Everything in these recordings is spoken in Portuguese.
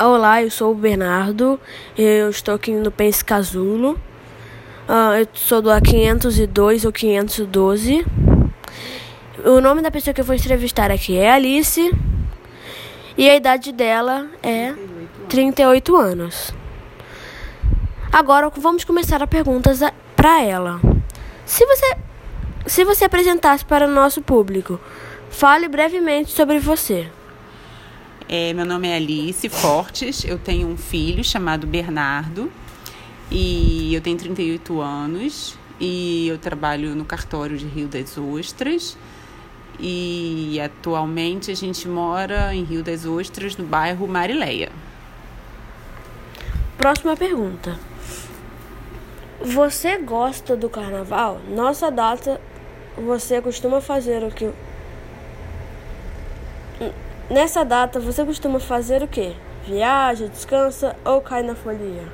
Olá, eu sou o Bernardo. Eu estou aqui no Pense Casulo. Uh, eu sou do A502 ou 512. O nome da pessoa que eu vou entrevistar aqui é Alice. E a idade dela é 38 anos. Agora vamos começar a perguntas para ela. Se você se você apresentasse para o nosso público, fale brevemente sobre você. É, meu nome é Alice Fortes, eu tenho um filho chamado Bernardo e eu tenho 38 anos e eu trabalho no cartório de Rio das Ostras e atualmente a gente mora em Rio das Ostras, no bairro Marileia. Próxima pergunta. Você gosta do carnaval? Nossa data, você costuma fazer o que Nessa data, você costuma fazer o quê? Viaja, descansa ou cai na folia?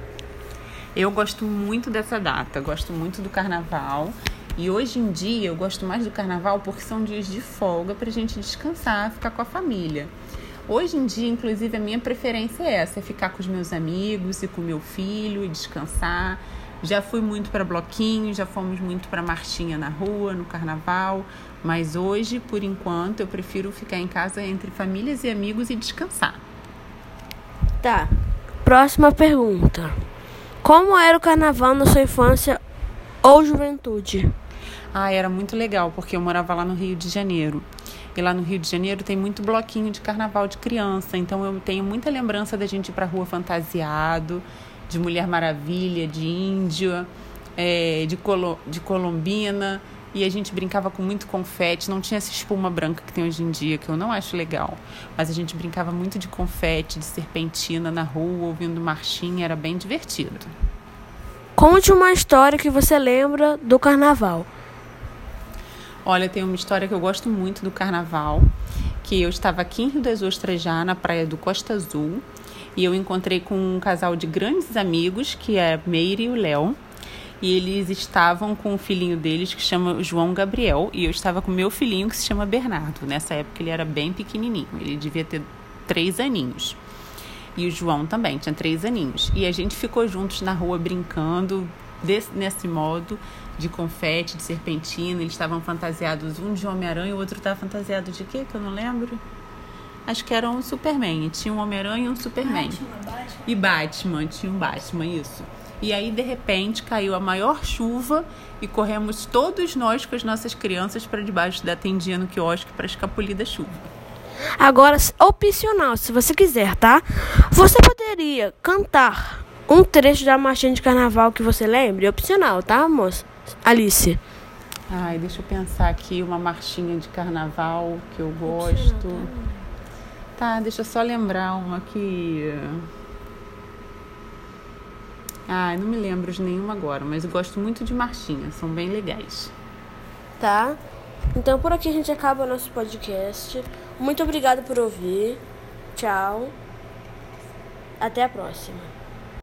Eu gosto muito dessa data, gosto muito do carnaval. E hoje em dia eu gosto mais do carnaval porque são dias de folga para a gente descansar, ficar com a família. Hoje em dia, inclusive, a minha preferência é essa: é ficar com os meus amigos e com meu filho e descansar. Já fui muito para bloquinho, já fomos muito para marchinha na rua, no carnaval, mas hoje, por enquanto, eu prefiro ficar em casa entre famílias e amigos e descansar. Tá. Próxima pergunta. Como era o carnaval na sua infância ou juventude? Ah, era muito legal, porque eu morava lá no Rio de Janeiro. E lá no Rio de Janeiro tem muito bloquinho de carnaval de criança, então eu tenho muita lembrança da gente ir pra rua fantasiado de Mulher Maravilha, de Índia, é, de, colo, de Colombina. E a gente brincava com muito confete, não tinha essa espuma branca que tem hoje em dia, que eu não acho legal. Mas a gente brincava muito de confete, de serpentina na rua, ouvindo marchinha, era bem divertido. Conte uma história que você lembra do carnaval. Olha, tem uma história que eu gosto muito do carnaval, que eu estava aqui em Rio das Ostras já, na praia do Costa Azul, e eu encontrei com um casal de grandes amigos, que é Meire e o Léo. E eles estavam com o filhinho deles, que chama João Gabriel, e eu estava com meu filhinho, que se chama Bernardo. Nessa época ele era bem pequenininho, ele devia ter três aninhos. E o João também tinha três aninhos. E a gente ficou juntos na rua brincando, desse, nesse modo de confete, de serpentina. Eles estavam fantasiados, um de Homem-Aranha, o outro estava fantasiado de quê? Que eu não lembro. Acho que era um Superman. Tinha um Homem-Aranha e um Superman. Batman, Batman. E Batman, tinha um Batman, isso. E aí, de repente, caiu a maior chuva e corremos todos nós com as nossas crianças para debaixo da tendinha no quiosque para escapulir da chuva. Agora, opcional, se você quiser, tá? Você poderia cantar um trecho da marchinha de carnaval que você lembre? Opcional, tá, moça? Alice. Ai, deixa eu pensar aqui uma marchinha de carnaval que eu gosto. Tá? Tá, deixa eu só lembrar uma que. Ah, não me lembro de nenhuma agora, mas gosto muito de marchinha, são bem legais. Tá? Então por aqui a gente acaba o nosso podcast. Muito obrigada por ouvir. Tchau. Até a próxima.